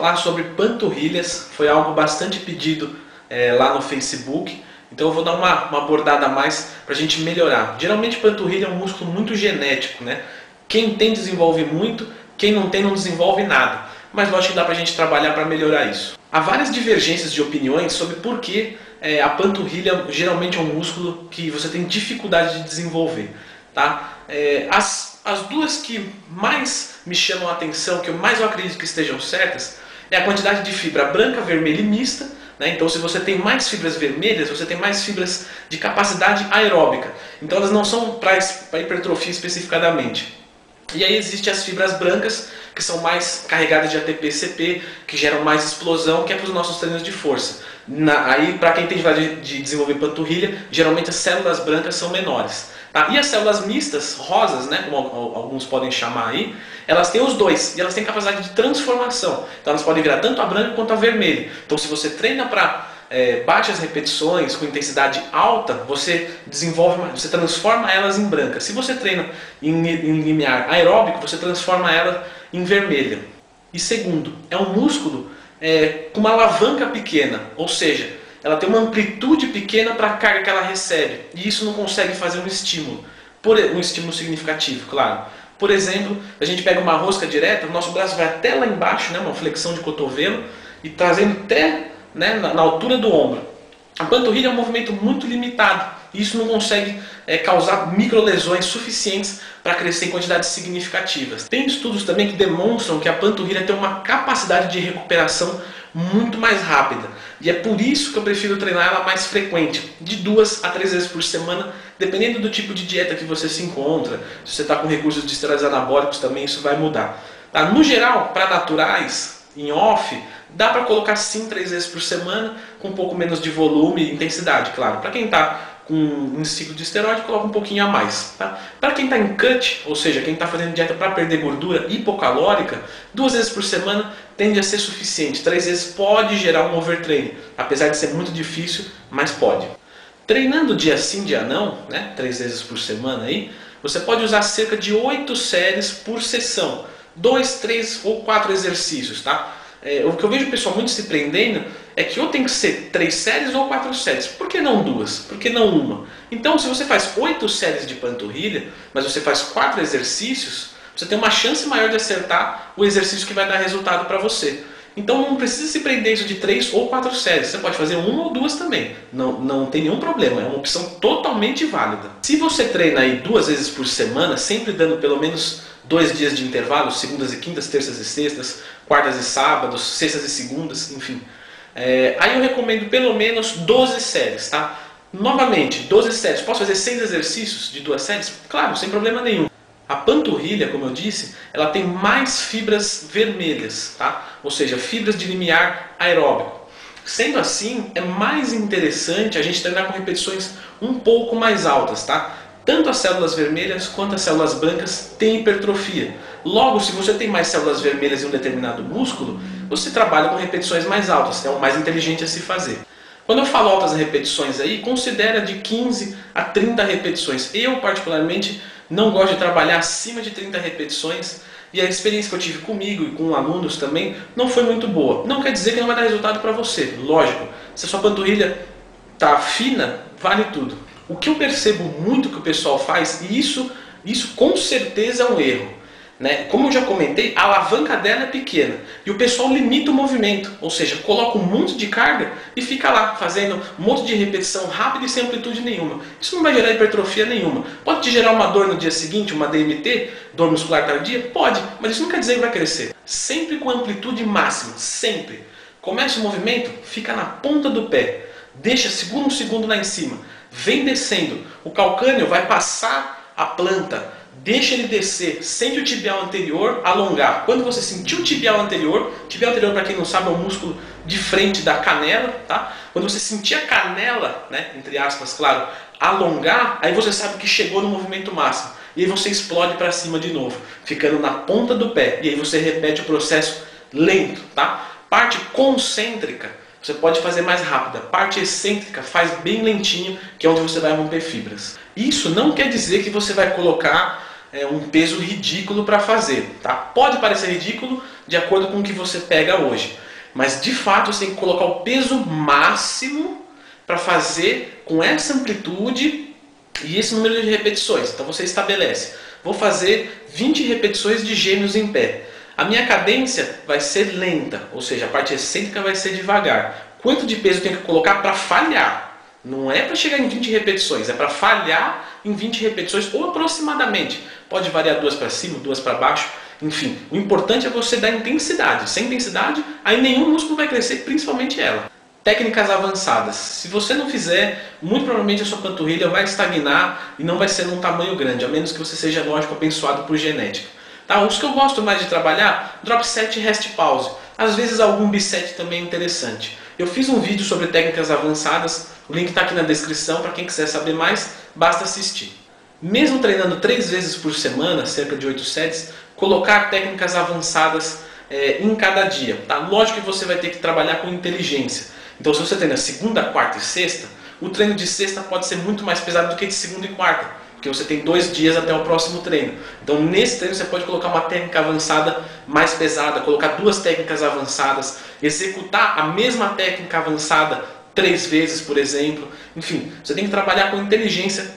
falar sobre panturrilhas, foi algo bastante pedido é, lá no Facebook, então eu vou dar uma, uma abordada a mais para a gente melhorar. Geralmente panturrilha é um músculo muito genético, né? Quem tem desenvolve muito, quem não tem não desenvolve nada. Mas lógico que dá para a gente trabalhar para melhorar isso. Há várias divergências de opiniões sobre por que é, a panturrilha geralmente é um músculo que você tem dificuldade de desenvolver. Tá? É, as, as duas que mais me chamam a atenção, que eu mais acredito que estejam certas, é a quantidade de fibra branca, vermelha e mista. Né? Então, se você tem mais fibras vermelhas, você tem mais fibras de capacidade aeróbica. Então, elas não são para hipertrofia especificadamente. E aí existem as fibras brancas, que são mais carregadas de ATP-CP, que geram mais explosão, que é para os nossos treinos de força. Na, aí, para quem tem dificuldade de, de desenvolver panturrilha, geralmente as células brancas são menores. Tá? E as células mistas, rosas, né, como alguns podem chamar aí, elas têm os dois e elas têm capacidade de transformação. Então elas podem virar tanto a branca quanto a vermelha. Então se você treina para é, bate as repetições com intensidade alta, você desenvolve, você transforma elas em branca. Se você treina em, em limiar aeróbico, você transforma ela em vermelha. E segundo, é um músculo é, com uma alavanca pequena, ou seja, ela tem uma amplitude pequena para a carga que ela recebe. E isso não consegue fazer um estímulo. Por, um estímulo significativo, claro. Por exemplo, a gente pega uma rosca direta, o nosso braço vai até lá embaixo, né, uma flexão de cotovelo, e trazendo até né, na, na altura do ombro. A panturrilha é um movimento muito limitado. Isso não consegue é, causar microlesões suficientes para crescer em quantidades significativas. Tem estudos também que demonstram que a panturrilha tem uma capacidade de recuperação muito mais rápida. E é por isso que eu prefiro treinar ela mais frequente, de duas a três vezes por semana, dependendo do tipo de dieta que você se encontra. Se você está com recursos de esteroides anabólicos também isso vai mudar. Tá? No geral, para naturais, em off, dá para colocar sim três vezes por semana, com um pouco menos de volume e intensidade, claro. Para quem está com um ciclo de esteroide, coloca um pouquinho a mais. Tá? Para quem está em cut, ou seja, quem está fazendo dieta para perder gordura hipocalórica, duas vezes por semana tende a ser suficiente. Três vezes pode gerar um overtraining, apesar de ser muito difícil, mas pode. Treinando dia sim, dia não, né? três vezes por semana aí, você pode usar cerca de oito séries por sessão. Dois, três ou quatro exercícios, tá? É, o que eu vejo o pessoal muito se prendendo é que ou tem que ser três séries ou quatro séries. Por que não duas? Por que não uma? Então, se você faz oito séries de panturrilha, mas você faz quatro exercícios, você tem uma chance maior de acertar o exercício que vai dar resultado para você. Então não precisa se prender isso de três ou quatro séries. Você pode fazer uma ou duas também. Não, não tem nenhum problema. É uma opção totalmente válida. Se você treina aí duas vezes por semana, sempre dando pelo menos dois dias de intervalo, segundas e quintas, terças e sextas, quartas e sábados, sextas e segundas, enfim. É, aí eu recomendo pelo menos 12 séries, tá? Novamente, 12 séries. Posso fazer 6 exercícios de duas séries? Claro, sem problema nenhum. A panturrilha, como eu disse, ela tem mais fibras vermelhas, tá? Ou seja, fibras de limiar aeróbico. Sendo assim, é mais interessante a gente treinar com repetições um pouco mais altas, tá? Tanto as células vermelhas quanto as células brancas têm hipertrofia. Logo, se você tem mais células vermelhas em um determinado músculo, você trabalha com repetições mais altas, é o mais inteligente a se fazer. Quando eu falo altas repetições aí, considera de 15 a 30 repetições. Eu, particularmente, não gosto de trabalhar acima de 30 repetições e a experiência que eu tive comigo e com alunos também não foi muito boa. Não quer dizer que não vai dar resultado para você, lógico. Se a sua panturrilha tá fina, vale tudo. O que eu percebo muito que o pessoal faz, e isso, isso com certeza é um erro, né? Como eu já comentei, a alavanca dela é pequena e o pessoal limita o movimento, ou seja, coloca um monte de carga e fica lá fazendo um monte de repetição rápida e sem amplitude nenhuma. Isso não vai gerar hipertrofia nenhuma. Pode te gerar uma dor no dia seguinte, uma DMT, dor muscular tardia? Pode, mas isso não quer dizer que vai crescer. Sempre com amplitude máxima, sempre. Começa o movimento, fica na ponta do pé, deixa segundo um segundo lá em cima vem descendo. O calcânio vai passar a planta, deixa ele descer, sente o tibial anterior alongar. Quando você sentir o tibial anterior, tibial anterior para quem não sabe é o músculo de frente da canela, tá? Quando você sentir a canela, né, entre aspas, claro, alongar, aí você sabe que chegou no movimento máximo. E aí você explode para cima de novo, ficando na ponta do pé. E aí você repete o processo lento, tá? Parte concêntrica você pode fazer mais rápida. Parte excêntrica faz bem lentinho, que é onde você vai romper fibras. Isso não quer dizer que você vai colocar é, um peso ridículo para fazer. Tá? Pode parecer ridículo de acordo com o que você pega hoje, mas de fato você tem que colocar o peso máximo para fazer com essa amplitude e esse número de repetições. Então você estabelece, vou fazer 20 repetições de gêmeos em pé. A minha cadência vai ser lenta, ou seja, a parte excêntrica vai ser devagar. Quanto de peso eu tenho que colocar para falhar? Não é para chegar em 20 repetições, é para falhar em 20 repetições ou aproximadamente. Pode variar duas para cima, duas para baixo, enfim. O importante é você dar intensidade. Sem intensidade, aí nenhum músculo vai crescer, principalmente ela. Técnicas avançadas. Se você não fizer, muito provavelmente a sua panturrilha vai estagnar e não vai ser num tamanho grande, a menos que você seja, lógico, abençoado por genética. Tá? Os que eu gosto mais de trabalhar, drop set e rest pause. Às vezes algum biset também é interessante. Eu fiz um vídeo sobre técnicas avançadas, o link está aqui na descrição, para quem quiser saber mais, basta assistir. Mesmo treinando três vezes por semana, cerca de 8 sets, colocar técnicas avançadas é, em cada dia. Tá? Lógico que você vai ter que trabalhar com inteligência. Então se você treina segunda, quarta e sexta, o treino de sexta pode ser muito mais pesado do que de segunda e quarta. Porque você tem dois dias até o próximo treino. Então nesse treino você pode colocar uma técnica avançada mais pesada, colocar duas técnicas avançadas, executar a mesma técnica avançada três vezes, por exemplo. Enfim, você tem que trabalhar com inteligência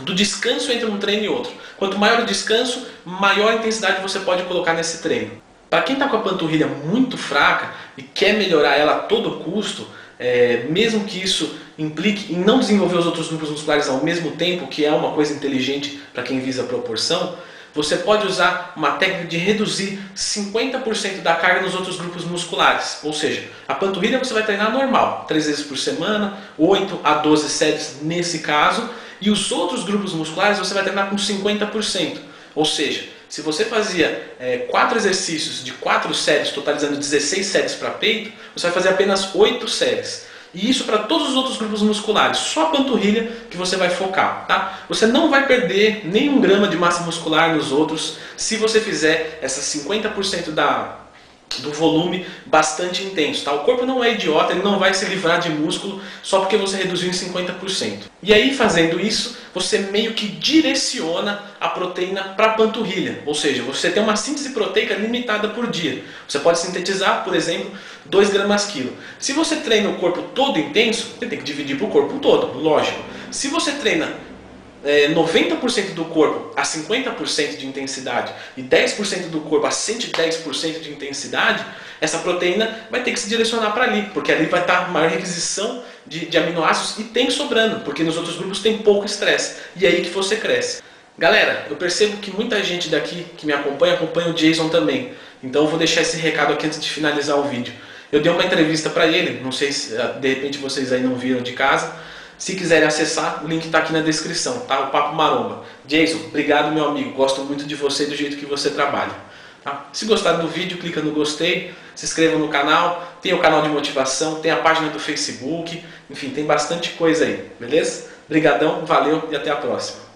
do descanso entre um treino e outro. Quanto maior o descanso, maior intensidade você pode colocar nesse treino. Para quem está com a panturrilha muito fraca e quer melhorar ela a todo custo, é, mesmo que isso implique em não desenvolver os outros grupos musculares ao mesmo tempo, que é uma coisa inteligente para quem visa proporção, você pode usar uma técnica de reduzir 50% da carga nos outros grupos musculares. Ou seja, a panturrilha você vai treinar normal, 3 vezes por semana, 8 a 12 séries nesse caso, e os outros grupos musculares você vai treinar com 50%. Ou seja, se você fazia é, 4 exercícios de 4 séries, totalizando 16 séries para peito, você vai fazer apenas 8 séries. E isso para todos os outros grupos musculares, só a panturrilha que você vai focar, tá? Você não vai perder nenhum grama de massa muscular nos outros se você fizer essas 50% da do volume bastante intenso. Tá? O corpo não é idiota, ele não vai se livrar de músculo só porque você reduziu em 50%. E aí, fazendo isso, você meio que direciona a proteína para a panturrilha. Ou seja, você tem uma síntese proteica limitada por dia. Você pode sintetizar, por exemplo, 2 gramas quilo. Se você treina o corpo todo intenso, você tem que dividir para o corpo todo, lógico. Se você treina é, 90% do corpo a 50% de intensidade e 10% do corpo a 110% de intensidade, essa proteína vai ter que se direcionar para ali, porque ali vai estar maior requisição de, de aminoácidos e tem sobrando, porque nos outros grupos tem pouco estresse. E é aí que você cresce. Galera, eu percebo que muita gente daqui que me acompanha, acompanha o Jason também. Então eu vou deixar esse recado aqui antes de finalizar o vídeo. Eu dei uma entrevista para ele, não sei se de repente vocês aí não viram de casa, se quiserem acessar, o link está aqui na descrição, tá? O Papo Maromba. Jason, obrigado meu amigo, gosto muito de você e do jeito que você trabalha. Tá? Se gostaram do vídeo, clica no gostei, se inscreva no canal, tem o canal de motivação, tem a página do Facebook, enfim, tem bastante coisa aí, beleza? Obrigadão, valeu e até a próxima.